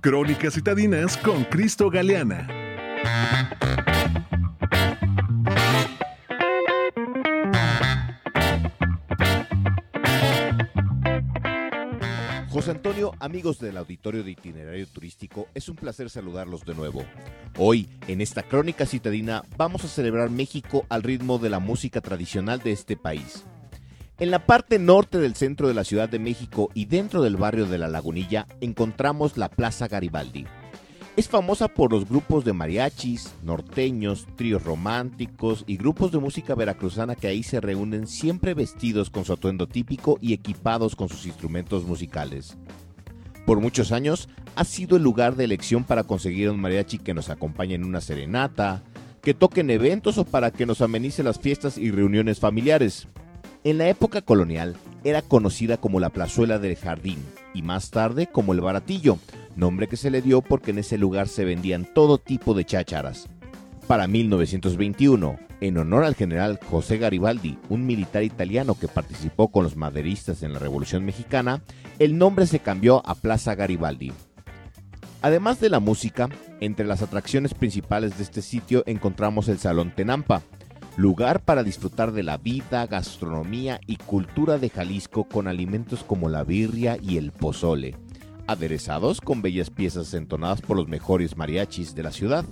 Crónicas Citadinas con Cristo Galeana. José Antonio, amigos del auditorio de itinerario turístico, es un placer saludarlos de nuevo. Hoy, en esta crónica citadina, vamos a celebrar México al ritmo de la música tradicional de este país. En la parte norte del centro de la Ciudad de México y dentro del barrio de La Lagunilla encontramos la Plaza Garibaldi. Es famosa por los grupos de mariachis, norteños, tríos románticos y grupos de música veracruzana que ahí se reúnen siempre vestidos con su atuendo típico y equipados con sus instrumentos musicales. Por muchos años ha sido el lugar de elección para conseguir un mariachi que nos acompañe en una serenata, que toque en eventos o para que nos amenice las fiestas y reuniones familiares. En la época colonial era conocida como la Plazuela del Jardín y más tarde como el Baratillo, nombre que se le dio porque en ese lugar se vendían todo tipo de chácharas. Para 1921, en honor al general José Garibaldi, un militar italiano que participó con los maderistas en la Revolución Mexicana, el nombre se cambió a Plaza Garibaldi. Además de la música, entre las atracciones principales de este sitio encontramos el Salón Tenampa, lugar para disfrutar de la vida, gastronomía y cultura de Jalisco con alimentos como la birria y el pozole, aderezados con bellas piezas entonadas por los mejores mariachis de la ciudad.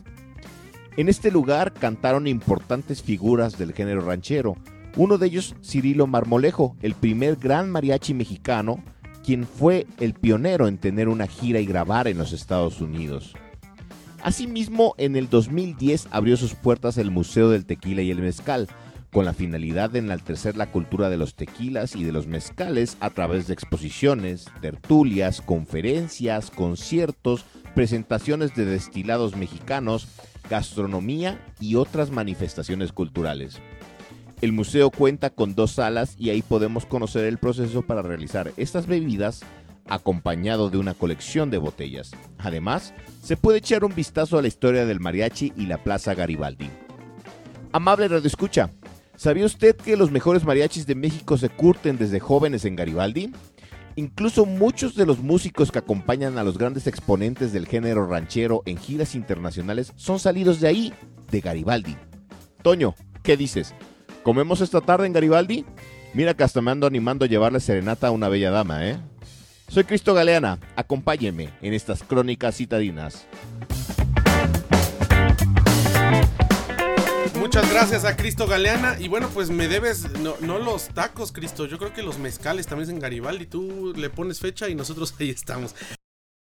En este lugar cantaron importantes figuras del género ranchero, uno de ellos Cirilo Marmolejo, el primer gran mariachi mexicano, quien fue el pionero en tener una gira y grabar en los Estados Unidos. Asimismo, en el 2010 abrió sus puertas el Museo del Tequila y el Mezcal, con la finalidad de enaltecer la cultura de los tequilas y de los mezcales a través de exposiciones, tertulias, conferencias, conciertos, presentaciones de destilados mexicanos, gastronomía y otras manifestaciones culturales. El museo cuenta con dos salas y ahí podemos conocer el proceso para realizar estas bebidas acompañado de una colección de botellas. Además, se puede echar un vistazo a la historia del mariachi y la Plaza Garibaldi. Amable Radio Escucha, ¿sabía usted que los mejores mariachis de México se curten desde jóvenes en Garibaldi? Incluso muchos de los músicos que acompañan a los grandes exponentes del género ranchero en giras internacionales son salidos de ahí, de Garibaldi. Toño, ¿qué dices? ¿Comemos esta tarde en Garibaldi? Mira que hasta me ando animando a llevarle serenata a una bella dama, ¿eh? Soy Cristo Galeana, acompáñenme en estas crónicas citadinas. Muchas gracias a Cristo Galeana. Y bueno, pues me debes, no, no, los tacos, Cristo. Yo creo que los mezcales también es en Garibaldi. Tú le pones fecha y nosotros ahí estamos.